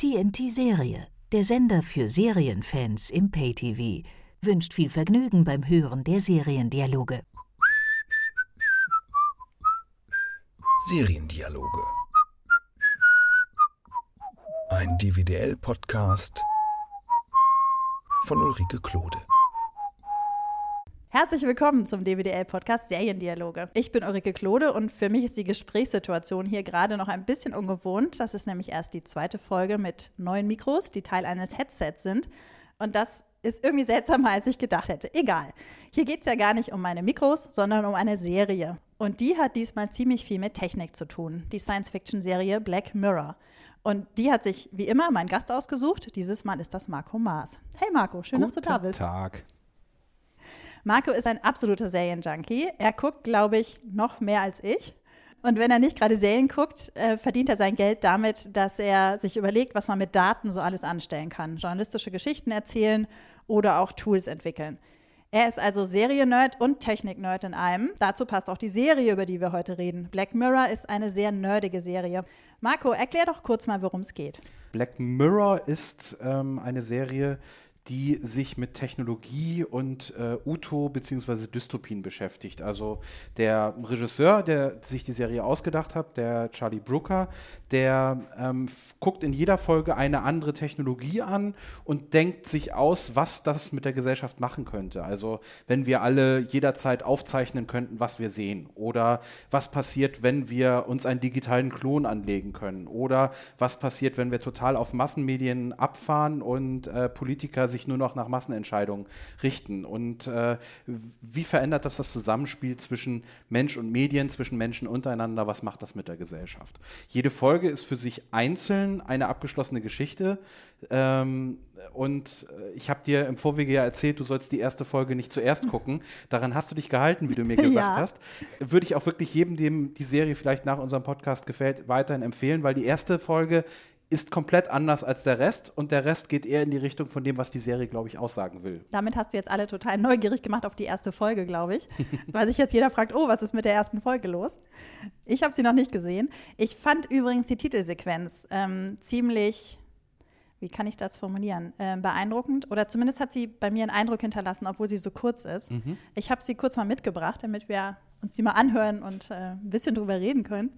TNT Serie, der Sender für Serienfans im Pay-TV, wünscht viel Vergnügen beim Hören der Seriendialoge. Seriendialoge. Ein DVDL-Podcast von Ulrike Klode. Herzlich willkommen zum DWDL-Podcast Seriendialoge. Ich bin Ulrike Klode und für mich ist die Gesprächssituation hier gerade noch ein bisschen ungewohnt. Das ist nämlich erst die zweite Folge mit neuen Mikros, die Teil eines Headsets sind. Und das ist irgendwie seltsamer, als ich gedacht hätte. Egal. Hier geht es ja gar nicht um meine Mikros, sondern um eine Serie. Und die hat diesmal ziemlich viel mit Technik zu tun. Die Science-Fiction-Serie Black Mirror. Und die hat sich wie immer mein Gast ausgesucht. Dieses Mal ist das Marco Maas. Hey Marco, schön, Guten dass du da bist. Tag. Marco ist ein absoluter Serienjunkie. Er guckt, glaube ich, noch mehr als ich. Und wenn er nicht gerade Serien guckt, äh, verdient er sein Geld damit, dass er sich überlegt, was man mit Daten so alles anstellen kann. Journalistische Geschichten erzählen oder auch Tools entwickeln. Er ist also Seriennerd und Technik-Nerd in einem. Dazu passt auch die Serie, über die wir heute reden. Black Mirror ist eine sehr nerdige Serie. Marco, erklär doch kurz mal, worum es geht. Black Mirror ist ähm, eine Serie, die sich mit Technologie und äh, Utopie bzw. Dystopien beschäftigt. Also der Regisseur, der sich die Serie ausgedacht hat, der Charlie Brooker, der ähm, guckt in jeder Folge eine andere Technologie an und denkt sich aus, was das mit der Gesellschaft machen könnte. Also wenn wir alle jederzeit aufzeichnen könnten, was wir sehen oder was passiert, wenn wir uns einen digitalen Klon anlegen können oder was passiert, wenn wir total auf Massenmedien abfahren und äh, Politiker sich nur noch nach Massenentscheidungen richten. Und äh, wie verändert das das Zusammenspiel zwischen Mensch und Medien, zwischen Menschen untereinander? Was macht das mit der Gesellschaft? Jede Folge ist für sich einzeln eine abgeschlossene Geschichte. Ähm, und äh, ich habe dir im Vorwege ja erzählt, du sollst die erste Folge nicht zuerst gucken. Daran hast du dich gehalten, wie du mir gesagt Ja. hast. Würde ich auch wirklich jedem, dem die Serie vielleicht nach unserem Podcast gefällt, weiterhin empfehlen, weil die erste Folge ist komplett anders als der Rest und der Rest geht eher in die Richtung von dem, was die Serie, glaube ich, aussagen will. Damit hast du jetzt alle total neugierig gemacht auf die erste Folge, glaube ich. Weil sich jetzt jeder fragt, oh, was ist mit der ersten Folge los? Ich habe sie noch nicht gesehen. Ich fand übrigens die Titelsequenz ähm, ziemlich, wie kann ich das formulieren, ähm, beeindruckend. Oder zumindest hat sie bei mir einen Eindruck hinterlassen, obwohl sie so kurz ist. Ich habe sie kurz mal mitgebracht, damit wir uns die mal anhören und äh, ein bisschen drüber reden können.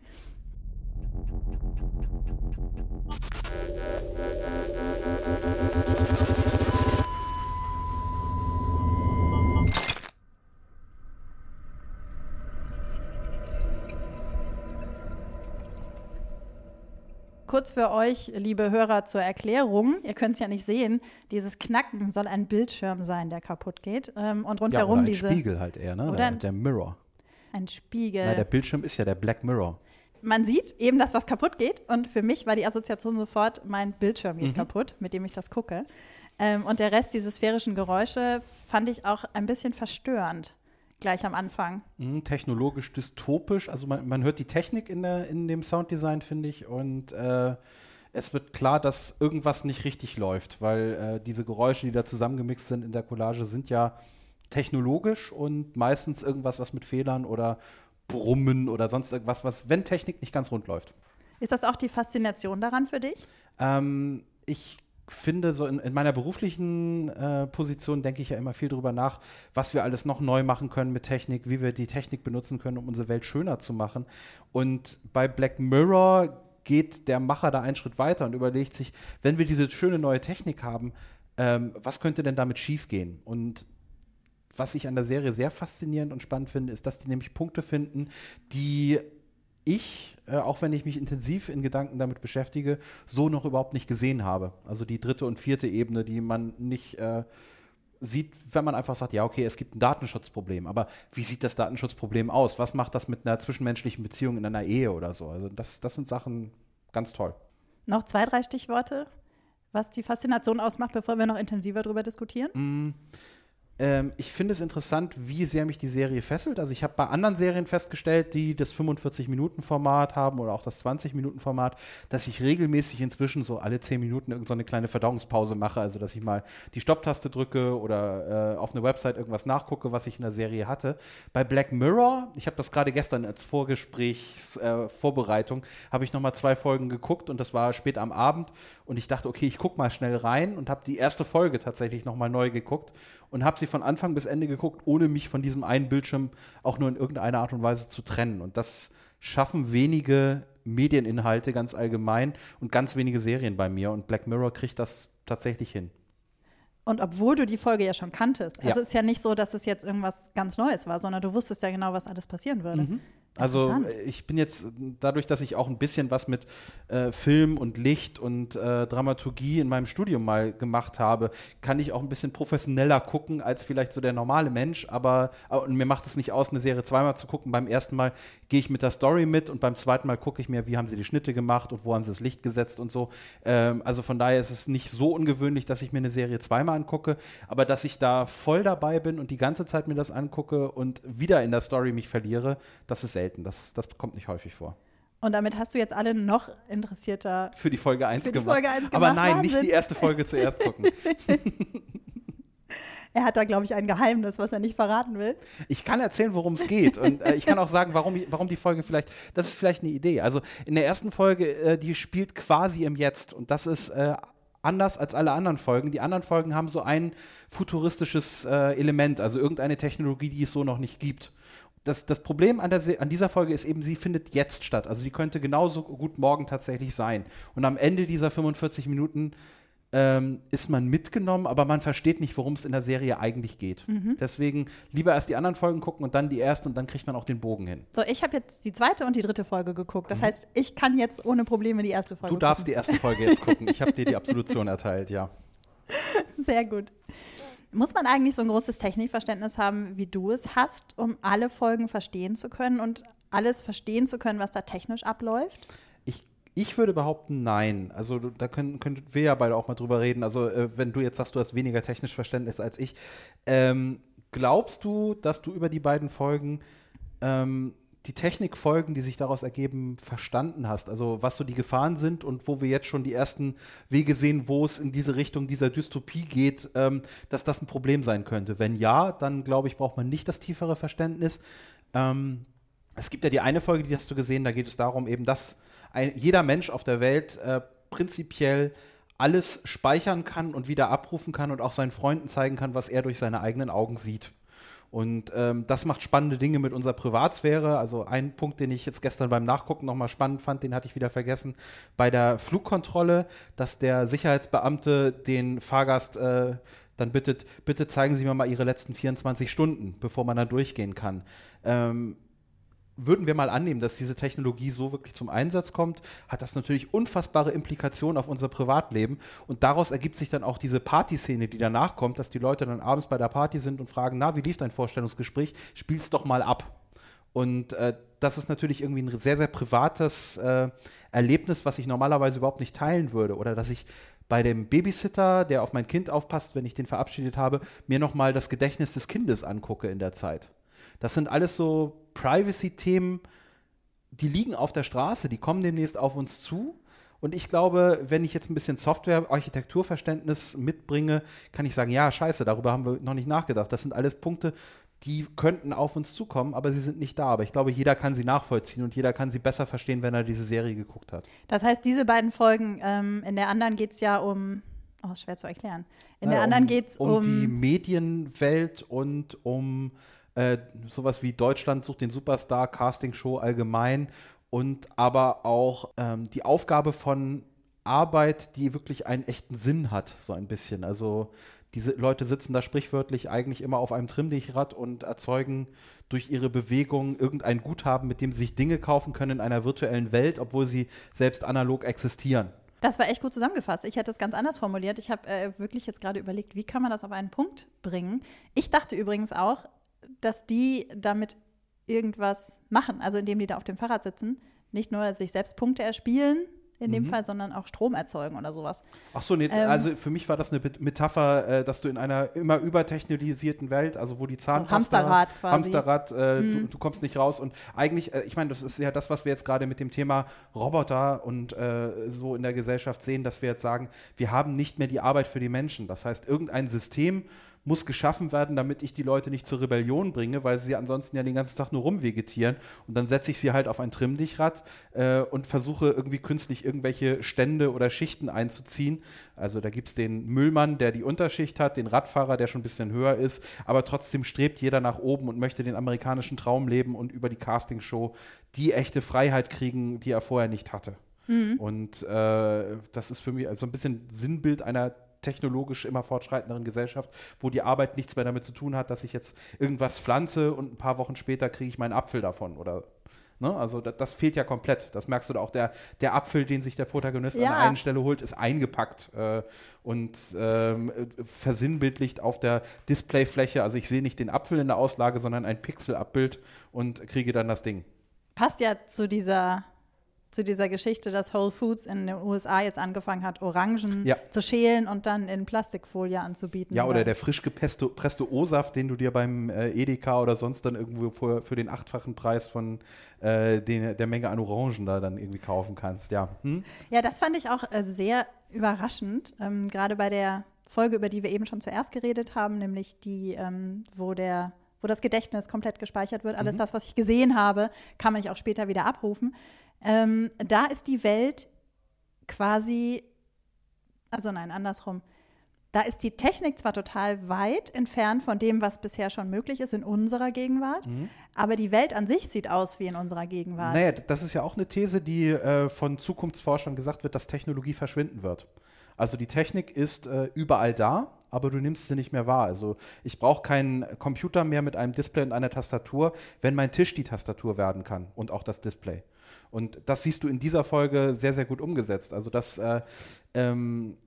Kurz für euch, liebe Hörer, zur Erklärung. Ihr könnt es ja nicht sehen. Dieses Knacken soll ein Bildschirm sein, der kaputt geht. Ähm, und Ja, rundherum oder ein diese. Spiegel halt eher, ne? Oder Der, der Mirror. Ein Spiegel. Na, der Bildschirm ist ja der Black Mirror. man sieht eben das, was kaputt geht. Und für mich war die Assoziation sofort, mein Bildschirm geht kaputt, mit dem ich das gucke. Ähm, und der Rest, diese sphärischen Geräusche, fand ich auch ein bisschen verstörend, gleich am Anfang. Mhm, technologisch dystopisch. Also man, man hört die Technik in, der, in dem Sounddesign, finde ich. Und äh, es wird klar, dass irgendwas nicht richtig läuft, weil äh, diese Geräusche, die da zusammengemixt sind in der Collage, sind ja technologisch und meistens irgendwas, was mit Fehlern oder Brummen oder sonst irgendwas, was, wenn Technik nicht ganz rund läuft. Ist das auch die Faszination daran für dich? Ähm, ich finde, so in, in meiner beruflichen äh, Position denke ich ja immer viel darüber nach, was wir alles noch neu machen können mit Technik, wie wir die Technik benutzen können, um unsere Welt schöner zu machen. Und bei Black Mirror geht der Macher da einen Schritt weiter und überlegt sich, wenn wir diese schöne neue Technik haben, ähm, was könnte denn damit schiefgehen? Und was ich an der Serie sehr faszinierend und spannend finde, ist, dass die nämlich Punkte finden, die ich, äh, auch wenn ich mich intensiv in Gedanken damit beschäftige, so noch überhaupt nicht gesehen habe. Also die dritte und vierte Ebene, die man nicht äh, sieht, wenn man einfach sagt, ja, okay, es gibt ein Datenschutzproblem. Aber wie sieht das Datenschutzproblem aus? Was macht das mit einer zwischenmenschlichen Beziehung in einer Ehe oder so? Also das, das sind Sachen ganz toll. Noch zwei, drei Stichworte, was die Faszination ausmacht, bevor wir noch intensiver darüber diskutieren? Ähm, ich finde es interessant, wie sehr mich die Serie fesselt. Also ich habe bei anderen Serien festgestellt, die das 45-Minuten-Format haben oder auch das 20-Minuten-Format, dass ich regelmäßig inzwischen so alle 10 Minuten irgendeine so kleine Verdauungspause mache. Also dass ich mal die Stopptaste drücke oder äh, auf eine Website irgendwas nachgucke, was ich in der Serie hatte. Bei Black Mirror, ich habe das gerade gestern als Vorgesprächsvorbereitung, äh, habe ich nochmal zwei Folgen geguckt und das war spät am Abend und ich dachte, okay, ich gucke mal schnell rein und habe die erste Folge tatsächlich nochmal neu geguckt und habe sie von Anfang bis Ende geguckt, ohne mich von diesem einen Bildschirm auch nur in irgendeiner Art und Weise zu trennen. Und das schaffen wenige Medieninhalte ganz allgemein und ganz wenige Serien bei mir. Und Black Mirror kriegt das tatsächlich hin. Und obwohl du die Folge ja schon kanntest, also Ja. ist ja nicht so, dass es jetzt irgendwas ganz Neues war, sondern du wusstest ja genau, was alles passieren würde. Mhm. Also äh, ich bin jetzt äh, dadurch, dass ich auch ein bisschen was mit äh, Film und Licht und äh, Dramaturgie in meinem Studium mal gemacht habe, kann ich auch ein bisschen professioneller gucken als vielleicht so der normale Mensch. Aber äh, mir macht es nicht aus, eine Serie zweimal zu gucken. Beim ersten Mal gehe ich mit der Story mit und beim zweiten Mal gucke ich mir, wie haben sie die Schnitte gemacht und wo haben sie das Licht gesetzt und so. Ähm, also von daher ist es nicht so ungewöhnlich, dass ich mir eine Serie zweimal angucke, aber dass ich da voll dabei bin und die ganze Zeit mir das angucke und wieder in der Story mich verliere, das ist selten. Das, das kommt nicht häufig vor. Und damit hast du jetzt alle noch interessierter. Für die Folge 1 Für die gemacht. Folge 1 Aber gemacht, nein, nicht Wahnsinn. die erste Folge zuerst gucken. Er hat da, glaube ich, ein Geheimnis, was er nicht verraten will. Ich kann erzählen, worum es geht. Und äh, ich kann auch sagen, warum, warum die Folge vielleicht, das ist vielleicht eine Idee. Also in der ersten Folge, äh, die spielt quasi im Jetzt. Und das ist äh, anders als alle anderen Folgen. Die anderen Folgen haben so ein futuristisches äh, Element, also irgendeine Technologie, die es so noch nicht gibt. Das, das Problem an, der, an dieser Folge ist eben, sie findet jetzt statt. Also die könnte genauso gut morgen tatsächlich sein. Und am Ende dieser 45 Minuten ähm, ist man mitgenommen, aber man versteht nicht, worum es in der Serie eigentlich geht. Deswegen lieber erst die anderen Folgen gucken und dann die erste und dann kriegt man auch den Bogen hin. So, ich habe jetzt die zweite und die dritte Folge geguckt. Das heißt, ich kann jetzt ohne Probleme die erste Folge Mhm. Du darfst die erste Folge jetzt gucken. Ich habe dir die Absolution erteilt, ja. gucken. Sehr gut. Muss man eigentlich so ein großes Technikverständnis haben, wie du es hast, um alle Folgen verstehen zu können und alles verstehen zu können, was da technisch abläuft? Ich, ich würde behaupten, nein. Also da können, könnten wir ja beide auch mal drüber reden. Also äh, wenn du jetzt sagst, du hast weniger technisch Verständnis als ich, ähm, glaubst du, dass du über die beiden Folgen ähm, die Technikfolgen, die sich daraus ergeben, verstanden hast? Also was so die Gefahren sind und wo wir jetzt schon die ersten Wege sehen, wo es in diese Richtung dieser Dystopie geht, ähm, dass das ein Problem sein könnte. Wenn ja, dann glaube ich, braucht man nicht das tiefere Verständnis. Ähm, es gibt ja die eine Folge, die hast du gesehen, da geht es darum, eben, dass ein, jeder Mensch auf der Welt äh, prinzipiell alles speichern kann und wieder abrufen kann und auch seinen Freunden zeigen kann, was er durch seine eigenen Augen sieht. Und ähm, das macht spannende Dinge mit unserer Privatsphäre. Also ein Punkt, den ich jetzt gestern beim Nachgucken nochmal spannend fand, den hatte ich wieder vergessen, bei der Flugkontrolle, dass der Sicherheitsbeamte den Fahrgast äh, dann bittet, bitte zeigen Sie mir mal Ihre letzten 24 Stunden, bevor man da durchgehen kann. Ähm, würden wir mal annehmen, dass diese Technologie so wirklich zum Einsatz kommt, hat das natürlich unfassbare Implikationen auf unser Privatleben. Und daraus ergibt sich dann auch diese Partyszene, die danach kommt, dass die Leute dann abends bei der Party sind und fragen, na, wie lief dein Vorstellungsgespräch? Spiel's doch mal ab. Und äh, das ist natürlich irgendwie ein sehr, sehr privates äh, Erlebnis, was ich normalerweise überhaupt nicht teilen würde. Oder dass ich bei dem Babysitter, der auf mein Kind aufpasst, wenn ich den verabschiedet habe, mir nochmal das Gedächtnis des Kindes angucke in der Zeit. Das sind alles so Privacy-Themen, die liegen auf der Straße, die kommen demnächst auf uns zu. Und ich glaube, wenn ich jetzt ein bisschen Software-Architekturverständnis mitbringe, kann ich sagen, ja, scheiße, darüber haben wir noch nicht nachgedacht. Das sind alles Punkte, die könnten auf uns zukommen, aber sie sind nicht da. Aber ich glaube, jeder kann sie nachvollziehen und jeder kann sie besser verstehen, wenn er diese Serie geguckt hat. Das heißt, diese beiden Folgen, ähm, in der anderen geht es ja um, oh, ist schwer zu erklären. In der Ja, anderen um, geht es um, um, die Medienwelt und um äh, sowas wie Deutschland sucht den Superstar, Castingshow allgemein und aber auch ähm, die Aufgabe von Arbeit, die wirklich einen echten Sinn hat, so ein bisschen. Also diese Leute sitzen da sprichwörtlich eigentlich immer auf einem Trimmdichrad und erzeugen durch ihre Bewegung irgendein Guthaben, mit dem sie sich Dinge kaufen können in einer virtuellen Welt, obwohl sie selbst analog existieren. Das war echt gut zusammengefasst. Ich hätte es ganz anders formuliert. Ich habe äh, wirklich jetzt gerade überlegt, wie kann man das auf einen Punkt bringen. Ich dachte übrigens auch, dass die damit irgendwas machen, also indem die da auf dem Fahrrad sitzen, nicht nur sich selbst Punkte erspielen in dem Fall, sondern auch Strom erzeugen oder sowas. Ach so, nee, Ähm, also für mich war das eine Metapher, äh, dass du in einer immer übertechnologisierten Welt, also wo die Zahnpasta, Hamsterrad quasi. Mhm. Hamsterrad, äh, du, du kommst nicht raus und eigentlich, äh, ich meine, das ist ja das, was wir jetzt gerade mit dem Thema Roboter und äh, so in der Gesellschaft sehen, dass wir jetzt sagen, wir haben nicht mehr die Arbeit für die Menschen. Das heißt, irgendein System muss geschaffen werden, damit ich die Leute nicht zur Rebellion bringe, weil sie ansonsten ja den ganzen Tag nur rumvegetieren. Und dann setze ich sie halt auf ein Trimmdichrad äh, und versuche irgendwie künstlich irgendwelche Stände oder Schichten einzuziehen. Also da gibt es den Müllmann, der die Unterschicht hat, den Radfahrer, der schon ein bisschen höher ist, aber trotzdem strebt jeder nach oben und möchte den amerikanischen Traum leben und über die Castingshow die echte Freiheit kriegen, die er vorher nicht hatte. Und äh, das ist für mich so ein bisschen Sinnbild einer technologisch immer fortschreitenderen Gesellschaft, wo die Arbeit nichts mehr damit zu tun hat, dass ich jetzt irgendwas pflanze und ein paar Wochen später kriege ich meinen Apfel davon oder ne? also das, das fehlt ja komplett. Das merkst du da auch. Der, der Apfel, den sich der Protagonist an Ja. der einen Stelle holt, ist eingepackt äh, und ähm, äh, versinnbildlicht auf der Displayfläche. Also ich sehe nicht den Apfel in der Auslage, sondern ein Pixelabbild und kriege dann das Ding. Passt ja zu dieser, zu dieser Geschichte, dass Whole Foods in den USA jetzt angefangen hat, Orangen Ja. zu schälen und dann in Plastikfolie anzubieten. Ja, oder der frisch gepresste presste O-Saft, den du dir beim äh, Edeka oder sonst dann irgendwo für, für den achtfachen Preis von äh, den, der Menge an Orangen da dann irgendwie kaufen kannst. Ja. Hm? Ja, das fand ich auch äh, sehr überraschend, ähm, gerade bei der Folge, über die wir eben schon zuerst geredet haben, nämlich die, ähm, wo der wo das Gedächtnis komplett gespeichert wird. Alles das, was ich gesehen habe, kann man auch später wieder abrufen. Ähm, da ist die Welt quasi, also nein, andersrum. Da ist die Technik zwar total weit entfernt von dem, was bisher schon möglich ist in unserer Gegenwart, aber die Welt an sich sieht aus wie in unserer Gegenwart. Naja, das ist ja auch eine These, die äh, von Zukunftsforschern gesagt wird, dass Technologie verschwinden wird. Also die Technik ist äh, überall da, aber du nimmst sie nicht mehr wahr. Also ich brauche keinen Computer mehr mit einem Display und einer Tastatur, wenn mein Tisch die Tastatur werden kann und auch das Display. Und das siehst du in dieser Folge sehr, sehr gut umgesetzt. Also das, äh, ähm,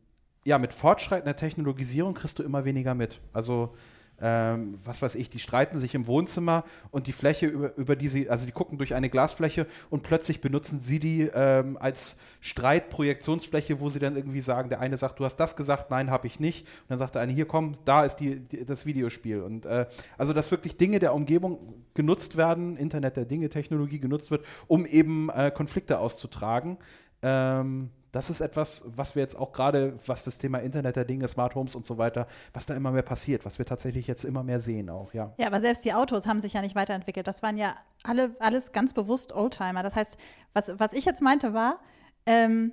ja, mit fortschreitender Technologisierung kriegst du immer weniger mit. Also ähm, was weiß ich, die streiten sich im Wohnzimmer und die Fläche, über, über die sie, also die gucken durch eine Glasfläche und plötzlich benutzen sie die ähm, als Streitprojektionsfläche, wo sie dann irgendwie sagen, der eine sagt, du hast das gesagt, nein, habe ich nicht. Und dann sagt der eine, hier komm, da ist die, die, das Videospiel. Und äh, also, dass wirklich Dinge der Umgebung genutzt werden, Internet der Dinge, Technologie genutzt wird, um eben äh, Konflikte auszutragen. Ähm, das ist etwas, was wir jetzt auch gerade, was das Thema Internet der Dinge, Smart Homes und so weiter, was da immer mehr passiert, was wir tatsächlich jetzt immer mehr sehen auch, ja. Ja, aber selbst die Autos haben sich ja nicht weiterentwickelt. Das waren ja alle, alles ganz bewusst Oldtimer. Das heißt, was, was ich jetzt meinte war, ähm,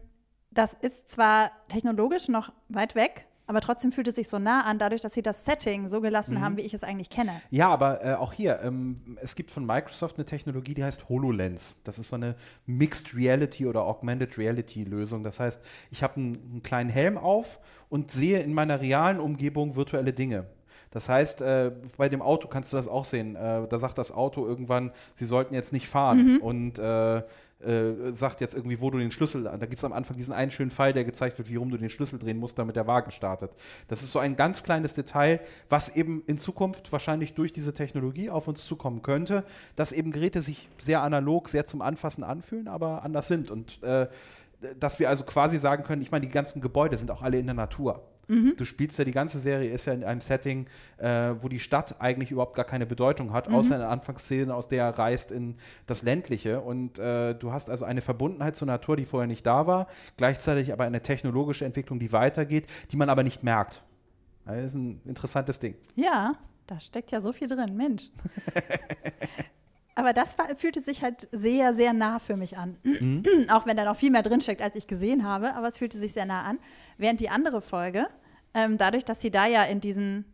das ist zwar technologisch noch weit weg, aber trotzdem fühlt es sich so nah an, dadurch, dass sie das Setting so gelassen haben, wie ich es eigentlich kenne. Ja, aber äh, auch hier, ähm, es gibt von Microsoft eine Technologie, die heißt HoloLens. Das ist so eine Mixed Reality oder Augmented Reality Lösung. Das heißt, ich habe einen, einen kleinen Helm auf und sehe in meiner realen Umgebung virtuelle Dinge. Das heißt, äh, bei dem Auto kannst du das auch sehen. Äh, da sagt das Auto irgendwann, sie sollten jetzt nicht fahren und äh, äh, sagt jetzt irgendwie, wo du den Schlüssel, da gibt es am Anfang diesen einen schönen Pfeil, der gezeigt wird, wie rum du den Schlüssel drehen musst, damit der Wagen startet. Das ist so ein ganz kleines Detail, was eben in Zukunft wahrscheinlich durch diese Technologie auf uns zukommen könnte, dass eben Geräte sich sehr analog, sehr zum Anfassen anfühlen, aber anders sind und äh, dass wir also quasi sagen können, ich meine, die ganzen Gebäude sind auch alle in der Natur. Du spielst ja, die ganze Serie ist ja in einem Setting, äh, wo die Stadt eigentlich überhaupt gar keine Bedeutung hat, außer in der Anfangsszene, aus der er reist in das Ländliche. Und äh, du hast also eine Verbundenheit zur Natur, die vorher nicht da war, gleichzeitig aber eine technologische Entwicklung, die weitergeht, die man aber nicht merkt. Das ist ein interessantes Ding. Ja, da steckt ja so viel drin, Mensch. Aber das war, fühlte sich halt sehr, sehr nah für mich an. Auch wenn da noch viel mehr drinsteckt, als ich gesehen habe, aber es fühlte sich sehr nah an. Während die andere Folge, ähm, dadurch, dass sie da ja in diesen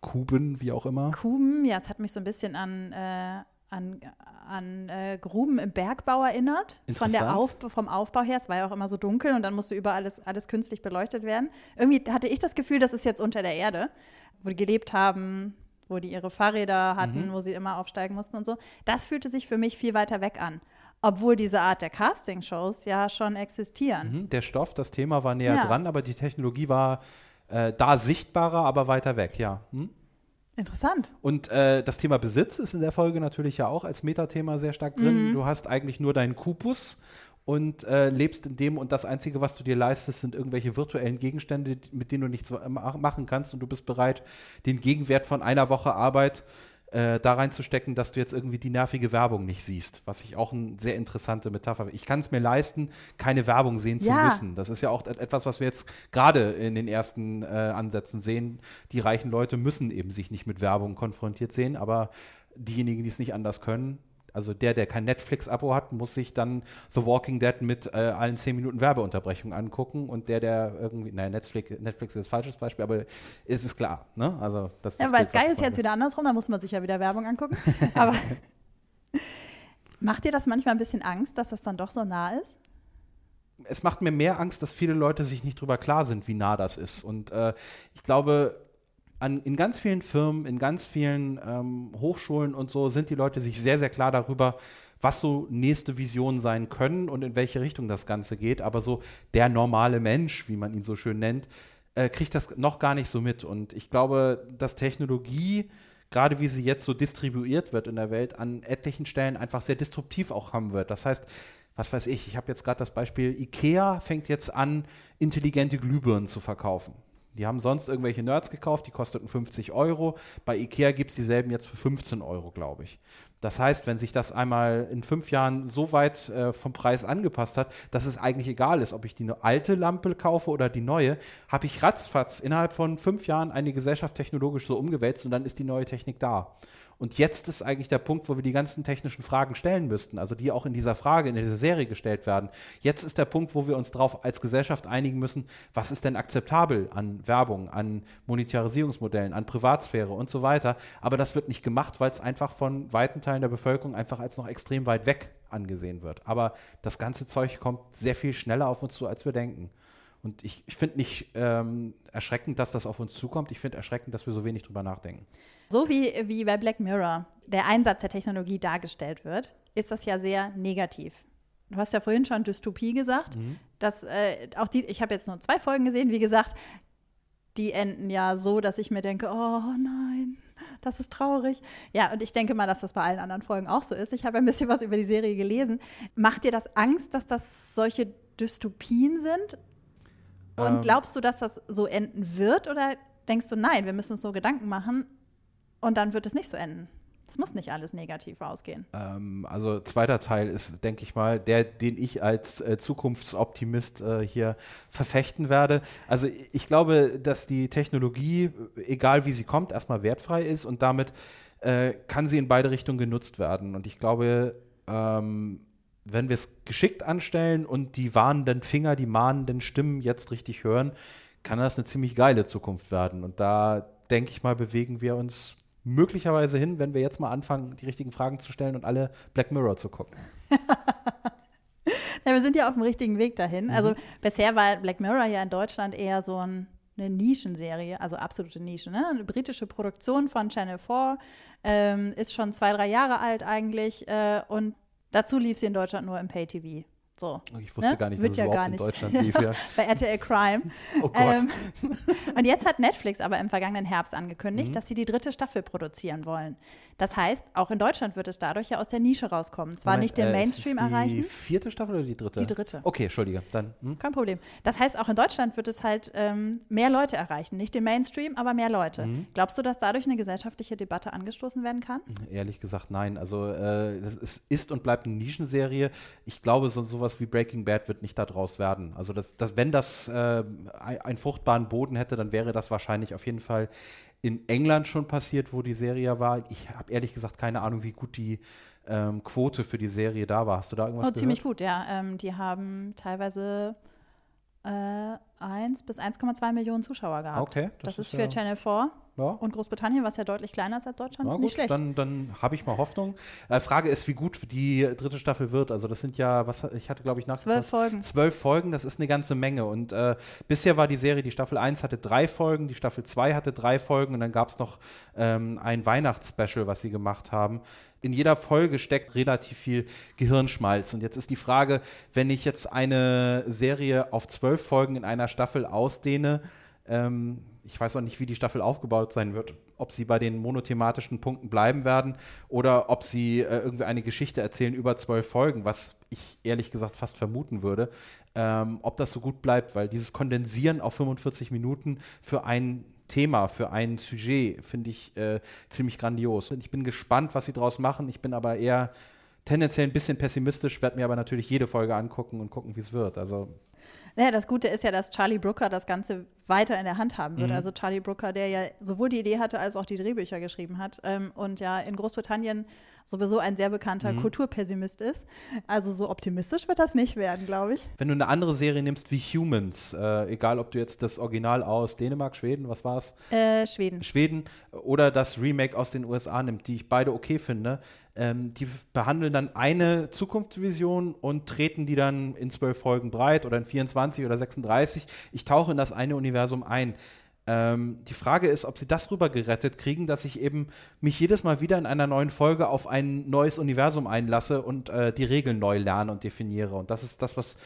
Kuben, wie auch immer. Kuben, ja, es hat mich so ein bisschen an, äh, an, an äh, Gruben im Bergbau erinnert. Von der Auf, vom Aufbau her. Es war ja auch immer so dunkel und dann musste überall alles, alles künstlich beleuchtet werden. Irgendwie hatte ich das Gefühl, das ist jetzt unter der Erde, wo die gelebt haben, wo die ihre Fahrräder hatten, wo sie immer aufsteigen mussten und so. Das fühlte sich für mich viel weiter weg an. Obwohl diese Art der Casting-Shows ja schon existieren. Mhm, Der Stoff, das Thema war näher Ja. dran, aber die Technologie war äh, da sichtbarer, aber weiter weg, ja. Hm? Interessant. Und äh, das Thema Besitz ist in der Folge natürlich ja auch als Metathema sehr stark drin. Du hast eigentlich nur deinen Kupus und äh, lebst in dem und das Einzige, was du dir leistest, sind irgendwelche virtuellen Gegenstände, mit denen du nichts machen kannst und du bist bereit, den Gegenwert von einer Woche Arbeit äh, da reinzustecken, dass du jetzt irgendwie die nervige Werbung nicht siehst, was ich auch eine sehr interessante Metapher. Ich kann es mir leisten, keine Werbung sehen zu Ja. müssen. Das ist ja auch etwas, was wir jetzt gerade in den ersten äh, Ansätzen sehen. Die reichen Leute müssen eben sich nicht mit Werbung konfrontiert sehen, aber diejenigen, die es nicht anders können, also der, der kein Netflix-Abo hat, muss sich dann The Walking Dead mit äh, allen 10 Minuten Werbeunterbrechung angucken und der, der irgendwie, nein, Netflix, Netflix ist falsches Beispiel, aber es ist klar, ne? Also das Ja, das bei Bild, Sky ist jetzt wieder andersrum, da muss man sich ja wieder Werbung angucken. Aber macht dir das manchmal ein bisschen Angst, dass das dann doch so nah ist? es macht mir mehr Angst, dass viele Leute sich nicht drüber klar sind, wie nah das ist. Und äh, ich glaube, an, in ganz vielen Firmen, in ganz vielen ähm, Hochschulen und so sind die Leute sich sehr, sehr klar darüber, was so nächste Visionen sein können und in welche Richtung das Ganze geht. Aber so der normale Mensch, wie man ihn so schön nennt, äh, kriegt das noch gar nicht so mit. Und ich glaube, dass Technologie, gerade wie sie jetzt so distribuiert wird in der Welt, an etlichen Stellen einfach sehr disruptiv auch haben wird. Das heißt, was weiß ich, ich habe jetzt gerade das Beispiel, IKEA fängt jetzt an, intelligente Glühbirnen zu verkaufen. Die haben sonst irgendwelche Nerds gekauft, die kosteten 50 Euro. Bei IKEA gibt es dieselben jetzt für 15 Euro, glaube ich. Das heißt, wenn sich das einmal in fünf Jahren so weit äh, vom Preis angepasst hat, dass es eigentlich egal ist, ob ich die ne- alte Lampe kaufe oder die neue, habe ich ratzfatz innerhalb von fünf Jahren eine Gesellschaft technologisch so umgewälzt und dann ist die neue Technik da. Und jetzt ist eigentlich der Punkt, wo wir die ganzen technischen Fragen stellen müssten, also die auch in dieser Frage, in dieser Serie gestellt werden. Jetzt ist der Punkt, wo wir uns darauf als Gesellschaft einigen müssen, was ist denn akzeptabel an Werbung, an Monetarisierungsmodellen, an Privatsphäre und so weiter. Aber das wird nicht gemacht, weil es einfach von weiten Teilen der Bevölkerung einfach als noch extrem weit weg angesehen wird. Aber das ganze Zeug kommt sehr viel schneller auf uns zu, als wir denken. Und ich, ich finde nicht ähm, erschreckend, dass das auf uns zukommt. Ich finde erschreckend, dass wir so wenig drüber nachdenken. So wie, wie bei Black Mirror der Einsatz der Technologie dargestellt wird, ist das ja sehr negativ. Du hast ja vorhin schon Dystopie gesagt. Dass, äh, auch die, ich habe jetzt nur zwei Folgen gesehen, wie gesagt, die enden ja so, dass ich mir denke, oh nein, das ist traurig. Ja, und ich denke mal, dass das bei allen anderen Folgen auch so ist. Ich habe ein bisschen was über die Serie gelesen. Macht dir das Angst, dass das solche Dystopien sind? Und Ähm. glaubst du, dass das so enden wird? Oder denkst du, nein, wir müssen uns so Gedanken machen und dann wird es nicht so enden? Es muss nicht alles negativ ausgehen. Ähm, also zweiter Teil ist, denke ich mal, der, den ich als äh, Zukunftsoptimist äh, hier verfechten werde. Also ich glaube, dass die Technologie, egal wie sie kommt, erstmal wertfrei ist und damit äh, kann sie in beide Richtungen genutzt werden. Und ich glaube, ähm, wenn wir es geschickt anstellen und die warnenden Finger, die mahnenden Stimmen jetzt richtig hören, kann das eine ziemlich geile Zukunft werden. Und da denke ich mal, bewegen wir uns möglicherweise hin, wenn wir jetzt mal anfangen, die richtigen Fragen zu stellen und alle Black Mirror zu gucken. Ja, wir sind ja auf dem richtigen Weg Mhm. dahin. Also bisher war Black Mirror ja in Deutschland eher so ein, eine Nischenserie, also absolute Nische. Ne? Eine britische Produktion von Channel 4, ähm, ist schon zwei, drei Jahre alt eigentlich äh, und dazu lief sie in Deutschland nur im Pay-TV. So. Ich wusste Ne? gar nicht, Wird dass es ja überhaupt gar in nicht. Deutschland lief. Ja. Bei RTL Crime. Oh Gott. Ähm, und jetzt hat Netflix aber im vergangenen Herbst Mhm. angekündigt, dass sie die dritte Staffel produzieren wollen. Das heißt, auch in Deutschland wird es dadurch ja aus der Nische rauskommen. Zwar Moment, nicht den äh, Mainstream ist es erreichen. Die vierte Staffel oder die dritte? Die dritte. Okay, Entschuldige. Dann. Hm? Kein Problem. Das heißt, auch in Deutschland wird es halt ähm, mehr Leute erreichen. Nicht den Mainstream, aber mehr Leute. Mhm. Glaubst du, dass dadurch eine gesellschaftliche Debatte angestoßen werden kann? Ehrlich gesagt, nein. Also äh, ist, ist und bleibt eine Nischenserie. Ich glaube, so sowas wie Breaking Bad wird nicht daraus werden. Also das, das, wenn das äh, ein, einen fruchtbaren Boden hätte, dann wäre das wahrscheinlich auf jeden Fall in England schon passiert, wo die Serie war. Ich habe ehrlich gesagt keine Ahnung, wie gut die ähm, Quote für die Serie da war. Hast du da irgendwas Oh, gehört? ziemlich gut, ja. Ähm, die haben teilweise äh, 1 bis 1,2 Millionen Zuschauer gehabt. Okay, Das, das ist ist für ja- Channel 4 Ja. und Großbritannien, was ja deutlich kleiner ist als Deutschland, Na nicht gut, schlecht. dann, dann habe ich mal Hoffnung. Äh, Frage ist, wie gut die dritte Staffel wird. Also das sind ja, was ich hatte, glaube ich, nach Zwölf Folgen. Zwölf Folgen, das ist eine ganze Menge. Und äh, bisher war die Serie, die Staffel 1 hatte drei Folgen, die Staffel 2 hatte drei Folgen und dann gab es noch ähm, ein Weihnachtsspecial, was sie gemacht haben. In jeder Folge steckt relativ viel Gehirnschmalz. Und jetzt ist die Frage, wenn ich jetzt eine Serie auf zwölf Folgen in einer Staffel ausdehne, ähm, ich weiß auch nicht, wie die Staffel aufgebaut sein wird, ob sie bei den monothematischen Punkten bleiben werden oder ob sie äh, irgendwie eine Geschichte erzählen über zwölf Folgen, was ich ehrlich gesagt fast vermuten würde, ähm, ob das so gut bleibt, weil dieses Kondensieren auf 45 Minuten für ein Thema, für ein Sujet finde ich äh, ziemlich grandios. Und ich bin gespannt, was sie daraus machen. Ich bin aber eher tendenziell ein bisschen pessimistisch, werde mir aber natürlich jede Folge angucken und gucken, wie es wird. Also naja, das Gute ist ja, dass Charlie Brooker das Ganze weiter in der Hand haben wird. Mhm. Also Charlie Brooker, der ja sowohl die Idee hatte, als auch die Drehbücher geschrieben hat ähm, und ja in Großbritannien sowieso ein sehr bekannter Mhm. Kulturpessimist ist. Also so optimistisch wird das nicht werden, glaube ich. Wenn du eine andere Serie nimmst wie Humans, äh, egal ob du jetzt das Original aus Dänemark, Schweden, was war's? Äh, Schweden. Schweden oder das Remake aus den USA nimmt, die ich beide okay finde, ähm, die behandeln dann eine Zukunftsvision und treten die dann in zwölf Folgen breit oder in 24 oder 36. Ich tauche in das eine Universum ein. Ähm, die Frage ist, ob sie das rüber gerettet kriegen, dass ich eben mich jedes Mal wieder in einer neuen Folge auf ein neues Universum einlasse und äh, die Regeln neu lerne und definiere. Und das ist das, was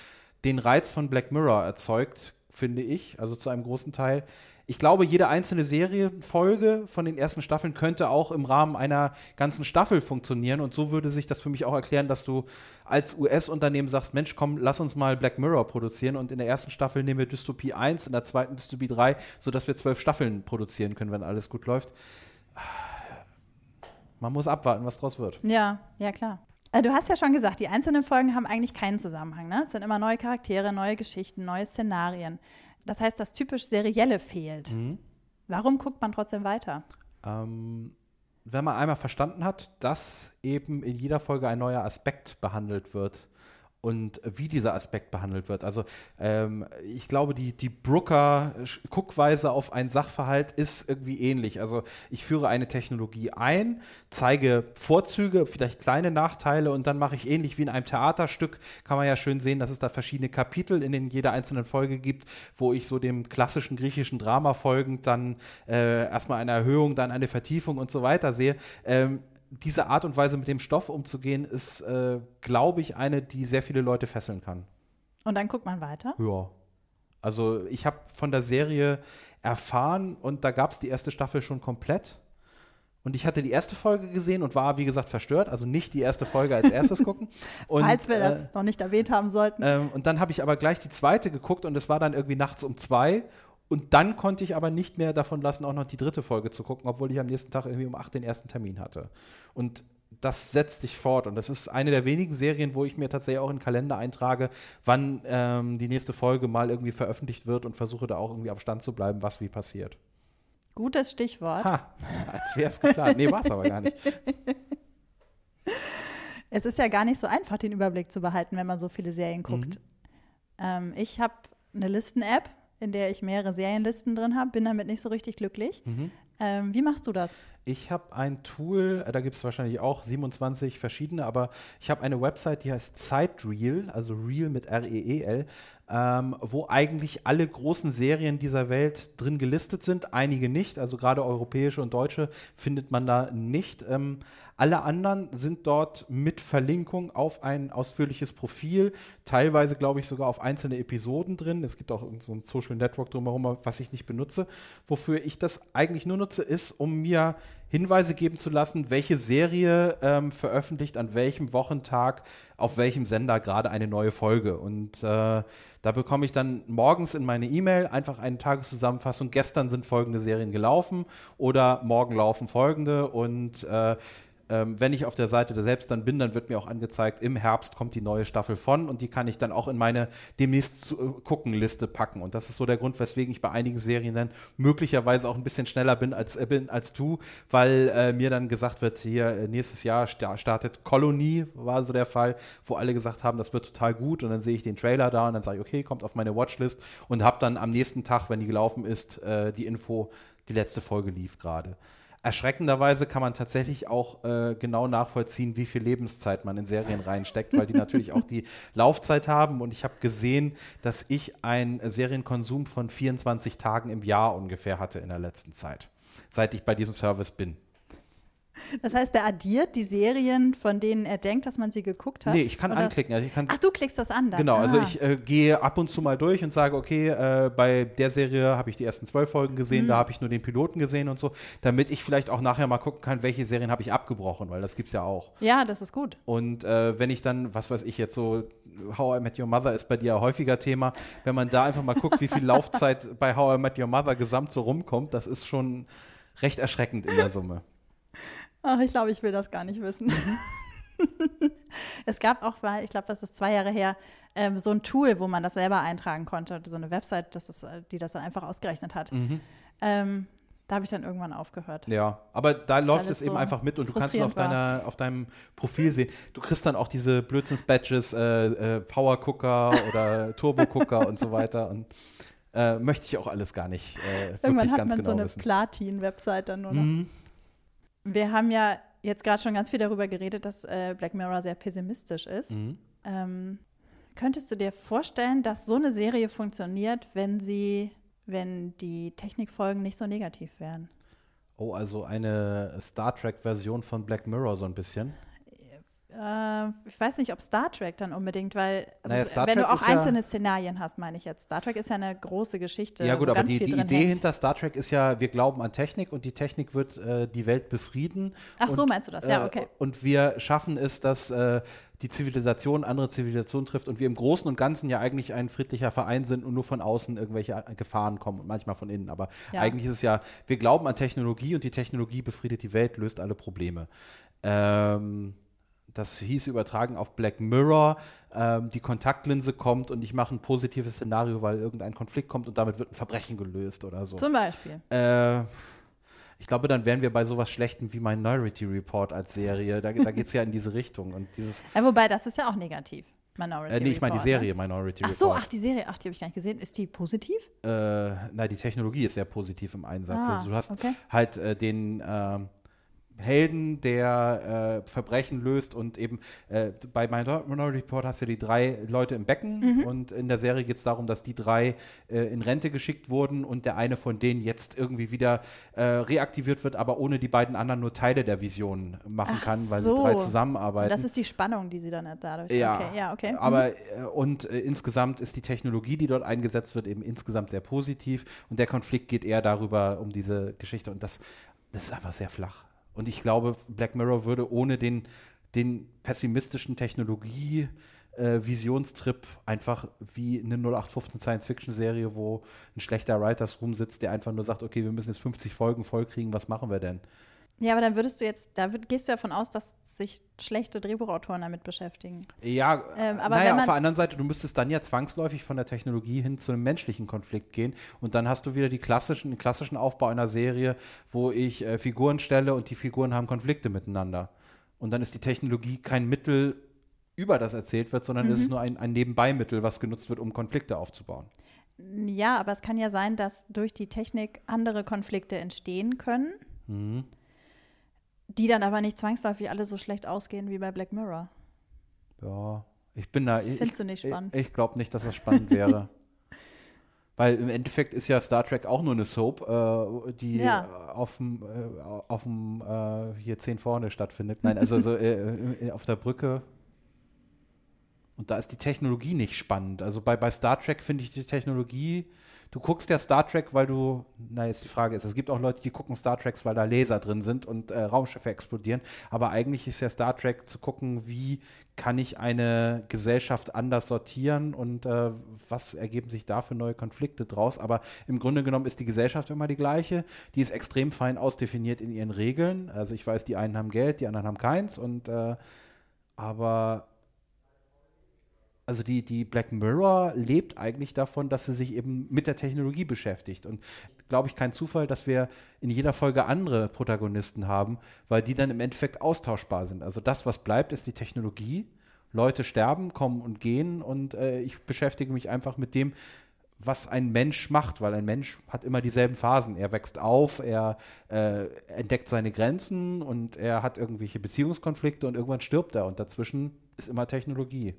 den Reiz von Black Mirror erzeugt, finde ich, also zu einem großen Teil. Ich glaube, jede einzelne Serienfolge von den ersten Staffeln könnte auch im Rahmen einer ganzen Staffel funktionieren. Und so würde sich das für mich auch erklären, dass du als US-Unternehmen sagst, Mensch, komm, lass uns mal Black Mirror produzieren. Und in der ersten Staffel nehmen wir Dystopie 1, in der zweiten Dystopie 3, sodass wir zwölf Staffeln produzieren können, wenn alles gut läuft. Man muss abwarten, was draus wird. Ja, ja klar. Äh, Du hast ja schon gesagt, die einzelnen Folgen haben eigentlich keinen Zusammenhang. Ne? Es sind immer neue Charaktere, neue Geschichten, neue Szenarien. Das heißt, das typisch Serielle fehlt. Warum guckt man trotzdem weiter? Ähm, wenn man einmal verstanden hat, dass eben in jeder Folge ein neuer Aspekt behandelt wird und wie dieser Aspekt behandelt wird. Also ähm, ich glaube, die, die Brooker-Guckweise auf einen Sachverhalt ist irgendwie ähnlich. Also ich führe eine Technologie ein, zeige Vorzüge, vielleicht kleine Nachteile und dann mache ich ähnlich wie in einem Theaterstück, kann man ja schön sehen, dass es da verschiedene Kapitel in den jeder einzelnen Folge gibt, wo ich so dem klassischen griechischen Drama folgend dann äh, erstmal eine Erhöhung, dann eine Vertiefung und so weiter sehe. Ähm, diese Art und Weise mit dem Stoff umzugehen, ist, äh, glaube ich, eine, die sehr viele Leute fesseln kann. Und dann guckt man weiter. Ja. Also ich habe von der Serie erfahren und da gab es die erste Staffel schon komplett. Und ich hatte die erste Folge gesehen und war, wie gesagt, verstört. Also nicht die erste Folge als erstes gucken. Und, Falls wir äh, das noch nicht erwähnt haben sollten. ähm, und dann habe ich aber gleich die zweite geguckt und es war dann irgendwie nachts um zwei. Und dann konnte ich aber nicht mehr davon lassen, auch noch die dritte Folge zu gucken, obwohl ich am nächsten Tag irgendwie um acht den ersten Termin hatte. Und das setzt dich fort. Und das ist eine der wenigen Serien, wo ich mir tatsächlich auch in den Kalender eintrage, wann ähm, die nächste Folge mal irgendwie veröffentlicht wird und versuche da auch irgendwie auf Stand zu bleiben, was wie passiert. Gutes Stichwort. Ha, als wäre es geplant. Nee, war es aber gar nicht. Es ist ja gar nicht so einfach, den Überblick zu behalten, wenn man so viele Serien guckt. Ähm, ich habe eine Listen-App, in der ich mehrere Serienlisten drin habe, bin damit nicht so richtig glücklich. Ähm, wie machst du das? Ich habe ein Tool, äh, da gibt es wahrscheinlich auch 27 verschiedene, aber ich habe eine Website, die heißt Zeitreel, also Real mit R-E-E-L, ähm, wo eigentlich alle großen Serien dieser Welt drin gelistet sind, einige nicht, also gerade europäische und deutsche findet man da nicht. Ähm, alle anderen sind dort mit Verlinkung auf ein ausführliches Profil, teilweise glaube ich sogar auf einzelne Episoden drin. Es gibt auch so ein Social Network drumherum, was ich nicht benutze. Wofür ich das eigentlich nur nutze, ist, um mir Hinweise geben zu lassen, welche Serie ähm, veröffentlicht an welchem Wochentag auf welchem Sender gerade eine neue Folge. Und äh, da bekomme ich dann morgens in meine E-Mail einfach eine Tageszusammenfassung. Gestern sind folgende Serien gelaufen oder morgen laufen folgende. Und äh, ähm, wenn ich auf der Seite da selbst dann bin, dann wird mir auch angezeigt, im Herbst kommt die neue Staffel von und die kann ich dann auch in meine demnächst zu, äh, gucken Liste packen. Und das ist so der Grund, weswegen ich bei einigen Serien dann möglicherweise auch ein bisschen schneller bin als, äh, bin als du, weil äh, mir dann gesagt wird, hier äh, nächstes Jahr sta startet Kolonie, war so der Fall, wo alle gesagt haben, das wird total gut und dann sehe ich den Trailer da und dann sage ich, okay, kommt auf meine Watchlist und habe dann am nächsten Tag, wenn die gelaufen ist, äh, die Info, die letzte Folge lief gerade. Erschreckenderweise kann man tatsächlich auch äh, genau nachvollziehen, wie viel Lebenszeit man in Serien reinsteckt, weil die natürlich auch die Laufzeit haben. Und ich habe gesehen, dass ich einen Serienkonsum von 24 Tagen im Jahr ungefähr hatte in der letzten Zeit, seit ich bei diesem Service bin. Das heißt, er addiert die Serien, von denen er denkt, dass man sie geguckt hat? Nee, ich kann Oder- anklicken. Also ich kann, Ach, du klickst das an dann. Genau, also Ah. ich äh, gehe ab und zu mal durch und sage, okay, äh, bei der Serie habe ich die ersten zwölf Folgen gesehen, Mhm. da habe ich nur den Piloten gesehen und so, damit ich vielleicht auch nachher mal gucken kann, welche Serien habe ich abgebrochen, weil das gibt es ja auch. Ja, das ist gut. Und äh, wenn ich dann, was weiß ich jetzt so, How I Met Your Mother ist bei dir häufiger Thema, wenn man da einfach mal guckt, wie viel Laufzeit bei How I Met Your Mother gesamt so rumkommt, das ist schon recht erschreckend in der Summe. Ach, ich glaube, ich will das gar nicht wissen. es gab auch mal, ich glaube, das ist zwei Jahre her, ähm, so ein Tool, wo man das selber eintragen konnte. So eine Website, das ist, äh, die das dann einfach ausgerechnet hat. Ähm, da habe ich dann irgendwann aufgehört. Ja, aber da läuft es eben so einfach mit und du kannst es auf, deiner, auf deinem Profil sehen. Du kriegst dann auch diese Blödsinns-Badges, äh, äh, Power Cooker oder Turbo Cooker und so weiter. Und äh, möchte ich auch alles gar nicht äh, Irgendwann hat ganz man genau so eine. Platin-Website dann nur noch. Mhm. Wir haben ja jetzt gerade schon ganz viel darüber geredet, dass äh, Black Mirror sehr pessimistisch ist. Mhm. Ähm, könntest du dir vorstellen, dass so eine Serie funktioniert, wenn sie, wenn die Technikfolgen nicht so negativ wären? Oh, also eine Star Trek-Version von Black Mirror so ein bisschen. Äh, ich weiß nicht, ob Star Trek dann unbedingt, weil also Naja, wenn du auch ist ja- einzelne Szenarien hast, meine ich jetzt. Star Trek ist ja eine große Geschichte. ja gut, aber die, die Idee hängt. hinter Star Trek ist ja, wir glauben an Technik und die Technik wird äh, die Welt befrieden. Ach so, und, meinst du das? Ja, äh, okay. Und wir schaffen es, dass äh, die Zivilisation andere Zivilisationen trifft und wir im Großen und Ganzen ja eigentlich ein friedlicher Verein sind und nur von außen irgendwelche äh, Gefahren kommen und manchmal von innen. Aber Ja. eigentlich ist es ja, wir glauben an Technologie und die Technologie befriedet die Welt, löst alle Probleme. Ähm, das hieß übertragen auf Black Mirror, ähm, die Kontaktlinse kommt und ich mache ein positives Szenario, weil irgendein Konflikt kommt und damit wird ein Verbrechen gelöst oder so. Zum Beispiel. Äh, ich glaube, dann wären wir bei sowas Schlechtem wie Minority Report als Serie. Da, da geht es ja in diese Richtung. Und dieses, Ja, wobei, das ist ja auch negativ. Minority äh, nee, ich meine die Report, ne? Serie Minority Ach so, Report. ach, die Serie, ach, die habe ich gar nicht gesehen. Ist die positiv? Äh, na, die Technologie ist sehr positiv im Einsatz. Ah, also du hast okay. halt äh, den ähm, Helden, der äh, Verbrechen löst und eben äh, bei Minor- Minority Report hast du die drei Leute im Becken Mhm. und in der Serie geht es darum, dass die drei äh, in Rente geschickt wurden und der eine von denen jetzt irgendwie wieder äh, reaktiviert wird, aber ohne die beiden anderen nur Teile der Vision machen Ach kann, weil so. sie drei Und zusammenarbeiten. das ist die Spannung, die sie dann hat dadurch. Ja, okay, ja, okay. Mhm. aber äh, und äh, insgesamt ist die Technologie, die dort eingesetzt wird, eben insgesamt sehr positiv und der Konflikt geht eher darüber, um diese Geschichte und das, das ist einfach sehr flach. Und ich glaube, Black Mirror würde ohne den, den pessimistischen Technologie äh, Visionstrip einfach wie eine 0815 Science-Fiction-Serie, wo ein schlechter Writers Room sitzt, der einfach nur sagt, okay, wir müssen jetzt 50 Folgen vollkriegen, was machen wir denn? Ja, aber dann würdest du jetzt, da würd, gehst du ja von aus, dass sich schlechte Drehbuchautoren damit beschäftigen. Ja, Ähm, aber naja, auf der anderen Seite, du müsstest dann ja zwangsläufig von der Technologie hin zu einem menschlichen Konflikt gehen und dann hast du wieder die klassischen, den klassischen Aufbau einer Serie, wo ich äh, Figuren stelle und die Figuren haben Konflikte miteinander. Und dann ist die Technologie kein Mittel, über das erzählt wird, sondern es Mhm. ist nur ein, ein Nebenbeimittel, was genutzt wird, um Konflikte aufzubauen. Ja, aber es kann ja sein, dass durch die Technik andere Konflikte entstehen können, Mhm. Die dann aber nicht zwangsläufig alle so schlecht ausgehen wie bei Black Mirror. Ja, ich bin da. ich- Findest du nicht spannend? Ich, ich glaube nicht, dass das spannend wäre. Weil im Endeffekt ist ja Star Trek auch nur eine Soap, äh, die Ja. auf dem äh, auf dem äh, hier 10 vorne stattfindet. Nein, also so äh, äh, auf der Brücke. Und da ist die Technologie nicht spannend. Also bei, bei Star Trek finde ich die Technologie. Du guckst ja Star Trek, weil du, na jetzt die Frage ist, es gibt auch Leute, die gucken Star Treks, weil da Laser drin sind und äh, Raumschiffe explodieren. Aber eigentlich ist ja Star Trek zu gucken, wie kann ich eine Gesellschaft anders sortieren und äh, was ergeben sich da für neue Konflikte draus. Aber im Grunde genommen ist die Gesellschaft immer die gleiche. Die ist extrem fein ausdefiniert in ihren Regeln. Also ich weiß, die einen haben Geld, die anderen haben keins. Und äh, aber also die, die Black Mirror lebt eigentlich davon, dass sie sich eben mit der Technologie beschäftigt. Und glaube ich, kein Zufall, dass wir in jeder Folge andere Protagonisten haben, weil die dann im Endeffekt austauschbar sind. Also das, was bleibt, ist die Technologie. Leute sterben, kommen und gehen und äh, ich beschäftige mich einfach mit dem, was ein Mensch macht, weil ein Mensch hat immer dieselben Phasen. Er wächst auf, er äh, entdeckt seine Grenzen und er hat irgendwelche Beziehungskonflikte und irgendwann stirbt er und dazwischen ist immer Technologie.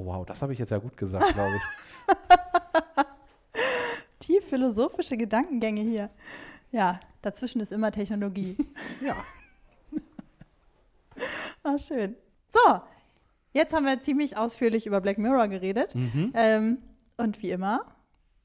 Oh wow, das habe ich jetzt ja gut gesagt, glaube ich. Tief philosophische Gedankengänge hier. Ja, dazwischen ist immer Technologie. ja. Ah, schön. So, jetzt haben wir ziemlich ausführlich über Black Mirror geredet. Mhm. Ähm, und wie immer,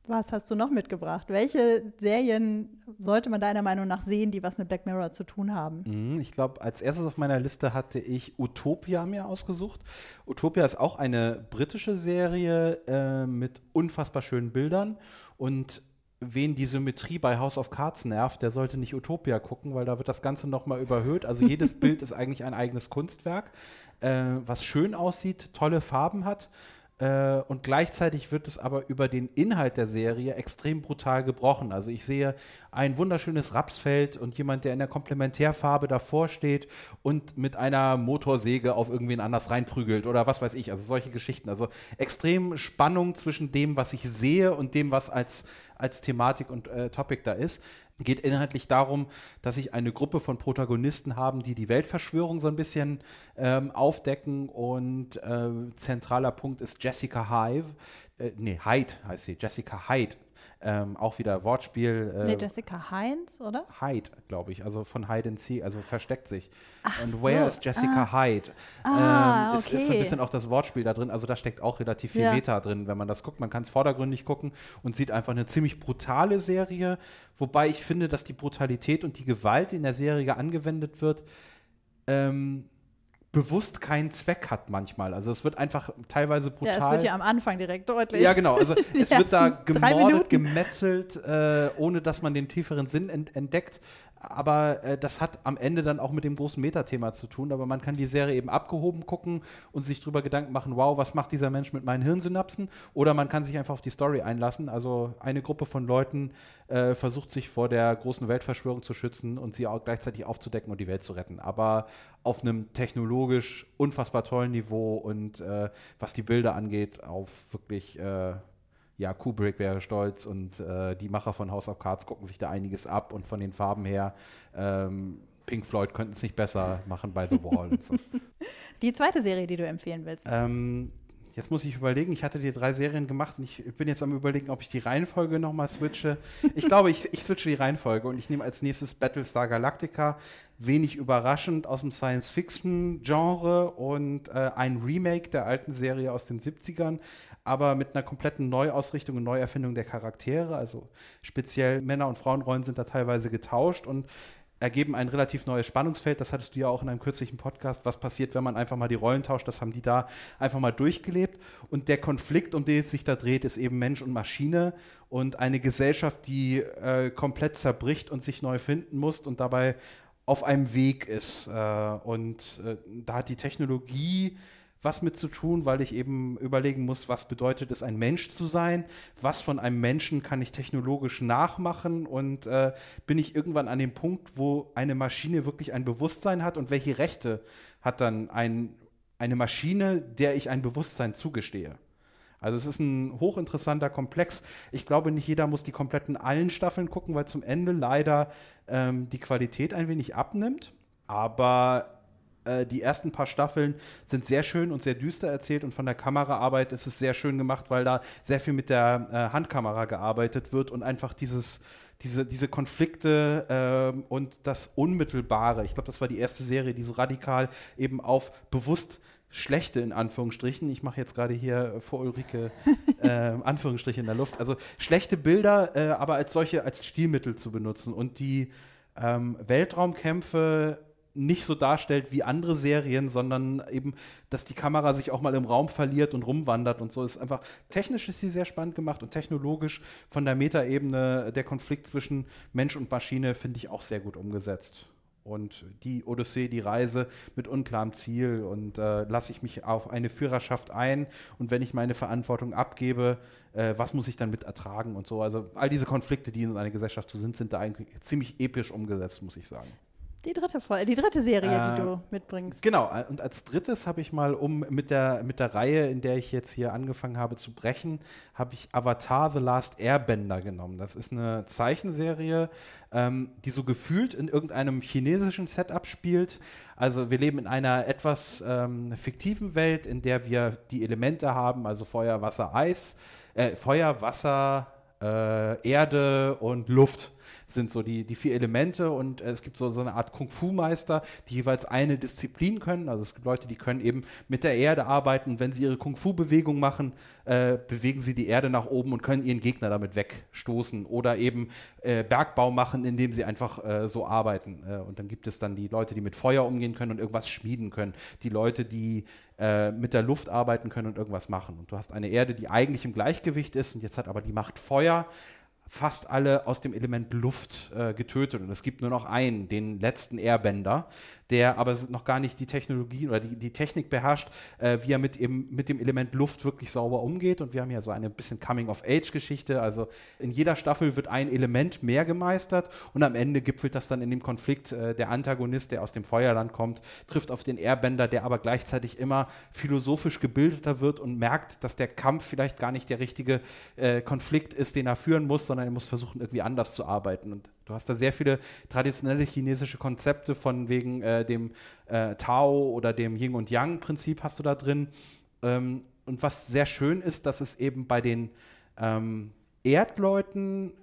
was hast du noch mitgebracht? Welche Serien sollte man deiner Meinung nach sehen, die was mit Black Mirror zu tun haben? Mhm, Ich glaube, als erstes auf meiner Liste hatte ich Utopia mir ausgesucht. Utopia ist auch eine britische Serie äh, mit unfassbar schönen Bildern. Und wen die Symmetrie bei House of Cards nervt, der sollte nicht Utopia gucken, weil da wird das Ganze nochmal überhöht. Also jedes Bild ist eigentlich ein eigenes Kunstwerk, äh, was schön aussieht, tolle Farben hat. Äh, und gleichzeitig wird es aber über den Inhalt der Serie extrem brutal gebrochen. Also ich sehe ein wunderschönes Rapsfeld und jemand, der in der Komplementärfarbe davor steht und mit einer Motorsäge auf irgendwen anders reinprügelt oder was weiß ich. Also solche Geschichten. Also extrem Spannung zwischen dem, was ich sehe und dem, was als, als Thematik und äh, Topic da ist geht inhaltlich darum, dass ich eine Gruppe von Protagonisten haben, die die Weltverschwörung so ein bisschen ähm, aufdecken. Und äh, zentraler Punkt ist Jessica Hive, äh, nee, Hyde heißt sie, Jessica Hyde, ähm, auch wieder Wortspiel. Äh, nee, Jessica Heinz, oder? Hyde, glaube ich, also von Hide and Seek, also versteckt sich. Ach Und so. where is Jessica Hyde? Ah, ähm, es ist so ein okay. bisschen auch das Wortspiel da drin, also da steckt auch relativ viel Ja. Meta drin, wenn man das guckt. Man kann es vordergründig gucken und sieht einfach eine ziemlich brutale Serie, wobei ich finde, dass die Brutalität und die Gewalt, die in der Serie angewendet wird, ähm, bewusst keinen Zweck hat manchmal. Also es wird einfach teilweise brutal. Ja, es wird ja am Anfang direkt deutlich. Ja, genau. Also es wird da gemordet, gemetzelt, äh, ohne dass man den tieferen Sinn ent entdeckt. Aber äh, das hat am Ende dann auch mit dem großen Metathema zu tun. Aber man kann die Serie eben abgehoben gucken und sich drüber Gedanken machen, wow, was macht dieser Mensch mit meinen Hirnsynapsen? Oder man kann sich einfach auf die Story einlassen. Also eine Gruppe von Leuten äh, versucht sich vor der großen Weltverschwörung zu schützen und sie auch gleichzeitig aufzudecken und die Welt zu retten. Aber auf einem technologisch unfassbar tollen Niveau und äh, was die Bilder angeht, auf wirklich äh, ja, Kubrick wäre stolz und äh, die Macher von House of Cards gucken sich da einiges ab und von den Farben her, ähm, Pink Floyd könnten es nicht besser machen bei The Wall und so. Die zweite Serie, die du empfehlen willst. ähm, jetzt muss ich überlegen, ich hatte die drei Serien gemacht und ich bin jetzt am überlegen, ob ich die Reihenfolge nochmal switche. Ich glaube, ich, ich switche die Reihenfolge und ich nehme als nächstes Battlestar Galactica, wenig überraschend aus dem Science-Fiction-Genre und äh, ein Remake der alten Serie aus den 70ern, aber mit einer kompletten Neuausrichtung und Neuerfindung der Charaktere. Also speziell Männer- und Frauenrollen sind da teilweise getauscht und ergeben ein relativ neues Spannungsfeld. Das hattest du ja auch in einem kürzlichen Podcast. Was passiert, wenn man einfach mal die Rollen tauscht? Das haben die da einfach mal durchgelebt. Und der Konflikt, um den es sich da dreht, ist eben Mensch und Maschine und eine Gesellschaft, die äh, komplett zerbricht und sich neu finden muss und dabei auf einem Weg ist. Äh, und äh, da hat die Technologie was mit zu tun, weil ich eben überlegen muss, was bedeutet es, ein Mensch zu sein, was von einem Menschen kann ich technologisch nachmachen und äh, bin ich irgendwann an dem Punkt, wo eine Maschine wirklich ein Bewusstsein hat und welche Rechte hat dann ein, eine Maschine, der ich ein Bewusstsein zugestehe. Also es ist ein hochinteressanter Komplex. Ich glaube, nicht jeder muss die kompletten allen Staffeln gucken, weil zum Ende leider ähm, die Qualität ein wenig abnimmt. Aber äh, die ersten paar Staffeln sind sehr schön und sehr düster erzählt und von der Kameraarbeit ist es sehr schön gemacht, weil da sehr viel mit der äh, Handkamera gearbeitet wird und einfach dieses diese, diese Konflikte ähm, und das Unmittelbare. Ich glaube, das war die erste Serie, die so radikal eben auf bewusst schlechte in Anführungsstrichen, ich mache jetzt gerade hier vor Ulrike äh, Anführungsstriche in der Luft, also schlechte Bilder, äh, aber als solche als Stilmittel zu benutzen und die ähm, Weltraumkämpfe nicht so darstellt wie andere Serien, sondern eben, dass die Kamera sich auch mal im Raum verliert und rumwandert und so. Ist einfach technisch ist sie sehr spannend gemacht und technologisch von der Metaebene der Konflikt zwischen Mensch und Maschine finde ich auch sehr gut umgesetzt. Und die Odyssee, die Reise mit unklarem Ziel und äh, lasse ich mich auf eine Führerschaft ein und wenn ich meine Verantwortung abgebe, äh, was muss ich dann mit ertragen und so. Also all diese Konflikte, die in einer Gesellschaft so sind, sind da eigentlich ziemlich episch umgesetzt, muss ich sagen. Die dritte, Fol- die dritte Serie, die Äh, du mitbringst. Genau, äh, und als drittes habe ich mal, um mit der, mit der Reihe, in der ich jetzt hier angefangen habe zu brechen, habe ich Avatar The Last Airbender genommen. Das ist eine Zeichenserie, ähm, die so gefühlt in irgendeinem chinesischen Setup spielt. Also wir leben in einer etwas ähm, fiktiven Welt, in der wir die Elemente haben, also Feuer, Wasser, Eis, äh, Feuer, Wasser, äh, Erde und Luft. Sind so die, die vier Elemente und äh, es gibt so, so eine Art Kung-Fu-Meister, die jeweils eine Disziplin können. Also es gibt Leute, die können eben mit der Erde arbeiten. Wenn sie ihre Kung-Fu-Bewegung machen, äh, bewegen sie die Erde nach oben und können ihren Gegner damit wegstoßen oder eben äh, Bergbau machen, indem sie einfach äh, so arbeiten. Äh, und dann gibt es dann die Leute, die mit Feuer umgehen können und irgendwas schmieden können. Die Leute, die äh, mit der Luft arbeiten können und irgendwas machen. Und du hast eine Erde, die eigentlich im Gleichgewicht ist und jetzt hat aber die Macht Feuer fast alle aus dem Element Luft äh, getötet. Und es gibt nur noch einen, den letzten Airbender, der aber noch gar nicht die Technologie oder die, die Technik beherrscht, äh, wie er mit, eben, mit dem Element Luft wirklich sauber umgeht. Und wir haben ja so eine bisschen Coming-of-Age-Geschichte. Also in jeder Staffel wird ein Element mehr gemeistert und am Ende gipfelt das dann in dem Konflikt. Äh, der Antagonist, der aus dem Feuerland kommt, trifft auf den Airbender, der aber gleichzeitig immer philosophisch gebildeter wird und merkt, dass der Kampf vielleicht gar nicht der richtige äh, Konflikt ist, den er führen muss, sondern er muss versuchen, irgendwie anders zu arbeiten. Und du hast da sehr viele traditionelle chinesische Konzepte von wegen äh, dem äh, Tao oder dem Yin und Yang-Prinzip hast du da drin. Ähm, und was sehr schön ist, dass es eben bei den ähm, Erdleuten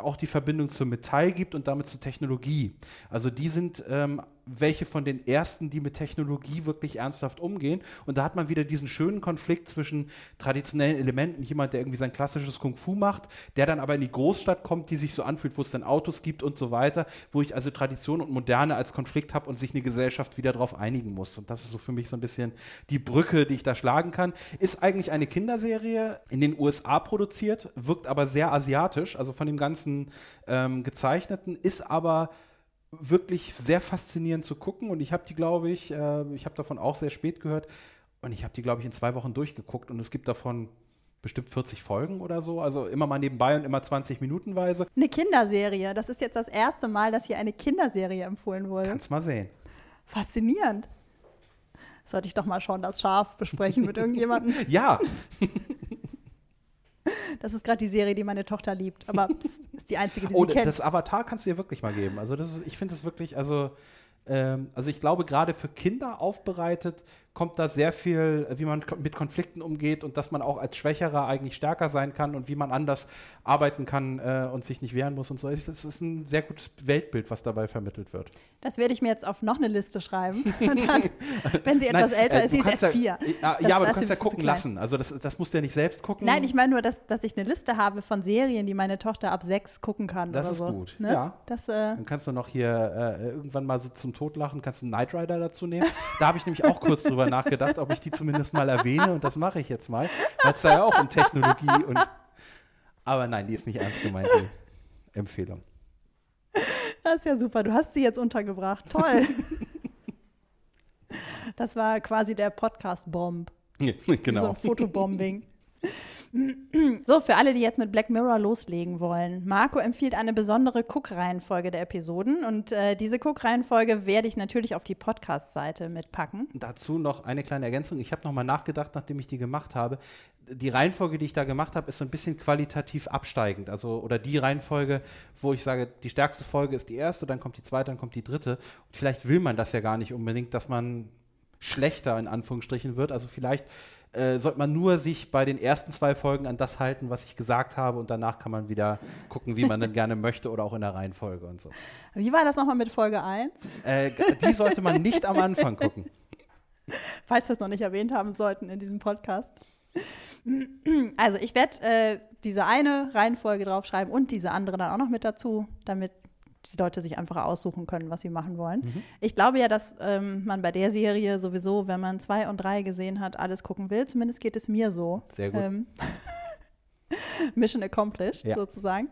auch die Verbindung zum Metall gibt und damit zur Technologie. Also die sind ähm, welche von den ersten, die mit Technologie wirklich ernsthaft umgehen. Und da hat man wieder diesen schönen Konflikt zwischen traditionellen Elementen, jemand, der irgendwie sein klassisches Kung-Fu macht, der dann aber in die Großstadt kommt, die sich so anfühlt, wo es dann Autos gibt und so weiter, wo ich also Tradition und Moderne als Konflikt habe und sich eine Gesellschaft wieder darauf einigen muss. Und das ist so für mich so ein bisschen die Brücke, die ich da schlagen kann. Ist eigentlich eine Kinderserie in den USA produziert, wirkt aber sehr asiatisch, also von dem ganzen ähm, Gezeichneten, ist aber wirklich sehr faszinierend zu gucken und ich habe die, glaube ich, äh, ich habe davon auch sehr spät gehört und ich habe die, glaube ich, in zwei Wochen durchgeguckt und es gibt davon bestimmt 40 Folgen oder so, also immer mal nebenbei und immer 20 Minutenweise. Eine Kinderserie, das ist jetzt das erste Mal, dass hier eine Kinderserie empfohlen wurde. Kannst mal sehen. Faszinierend. Sollte ich doch mal schon das Schaf besprechen mit irgendjemandem? ja. Das ist gerade die Serie, die meine Tochter liebt, aber pst, ist die einzige, die oh, sie kennt. Das Avatar kannst du dir wirklich mal geben. Also das ist, ich finde es wirklich, also ähm, also ich glaube, gerade für Kinder aufbereitet kommt da sehr viel, wie man mit Konflikten umgeht und dass man auch als Schwächerer eigentlich stärker sein kann und wie man anders arbeiten kann äh, und sich nicht wehren muss und so. Das ist ein sehr gutes Weltbild, was dabei vermittelt wird. Das werde ich mir jetzt auf noch eine Liste schreiben. Dann, wenn sie etwas Nein, älter äh, ist, sie ist erst vier. Ja, ja aber du kannst ja gucken lassen. Also das, das musst du ja nicht selbst gucken. Nein, ich meine nur, dass, dass ich eine Liste habe von Serien, die meine Tochter ab sechs gucken kann. Das ist so. gut. Ne? Ja. Das, äh Dann kannst du noch hier äh, irgendwann mal so zum Totlachen, kannst du Knight Rider dazu nehmen. Da habe ich nämlich auch kurz drüber nachgedacht, ob ich die zumindest mal erwähne und das mache ich jetzt mal, weil es da ja auch um Technologie und. Aber nein, die ist nicht ernst gemeint, die Empfehlung. Das ist ja super. Du hast sie jetzt untergebracht. Toll. Das war quasi der Podcast-Bomb. Ja, genau. So ein Fotobombing. So, für alle, die jetzt mit Black Mirror loslegen wollen. Marco empfiehlt eine besondere Cook-Reihenfolge der Episoden und äh, diese Cook-Reihenfolge werde ich natürlich auf die Podcast-Seite mitpacken. Dazu noch eine kleine Ergänzung. Ich habe nochmal nachgedacht, nachdem ich die gemacht habe. Die Reihenfolge, die ich da gemacht habe, ist so ein bisschen qualitativ absteigend. Also, oder die Reihenfolge, wo ich sage, die stärkste Folge ist die erste, dann kommt die zweite, dann kommt die dritte. Und vielleicht will man das ja gar nicht unbedingt, dass man schlechter in Anführungsstrichen wird. Also vielleicht äh, sollte man nur sich bei den ersten zwei Folgen an das halten, was ich gesagt habe und danach kann man wieder gucken, wie man dann gerne möchte oder auch in der Reihenfolge und so. Wie war das nochmal mit Folge 1? Äh, die sollte man nicht am Anfang gucken. Falls wir es noch nicht erwähnt haben sollten in diesem Podcast. Also ich werde äh, diese eine Reihenfolge draufschreiben und diese andere dann auch noch mit dazu, damit die Leute sich einfach aussuchen können, was sie machen wollen. Mhm. Ich glaube ja, dass ähm, man bei der Serie sowieso, wenn man zwei und drei gesehen hat, alles gucken will. Zumindest geht es mir so. Sehr gut. Ähm, Mission accomplished, ja. sozusagen.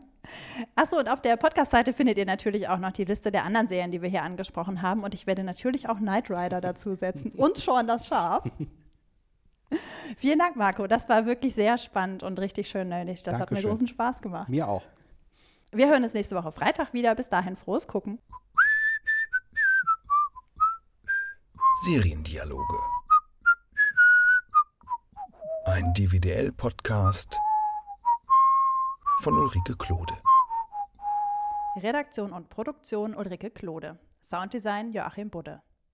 Achso, und auf der Podcast-Seite findet ihr natürlich auch noch die Liste der anderen Serien, die wir hier angesprochen haben. Und ich werde natürlich auch Knight Rider dazu setzen und schon das Schaf. Vielen Dank, Marco. Das war wirklich sehr spannend und richtig schön nötig. Das Dankeschön. hat mir großen Spaß gemacht. Mir auch. Wir hören uns nächste Woche Freitag wieder. Bis dahin frohes Gucken. Seriendialoge. Ein DVDL-Podcast von Ulrike Klode. Redaktion und Produktion Ulrike Klode. Sounddesign Joachim Budde.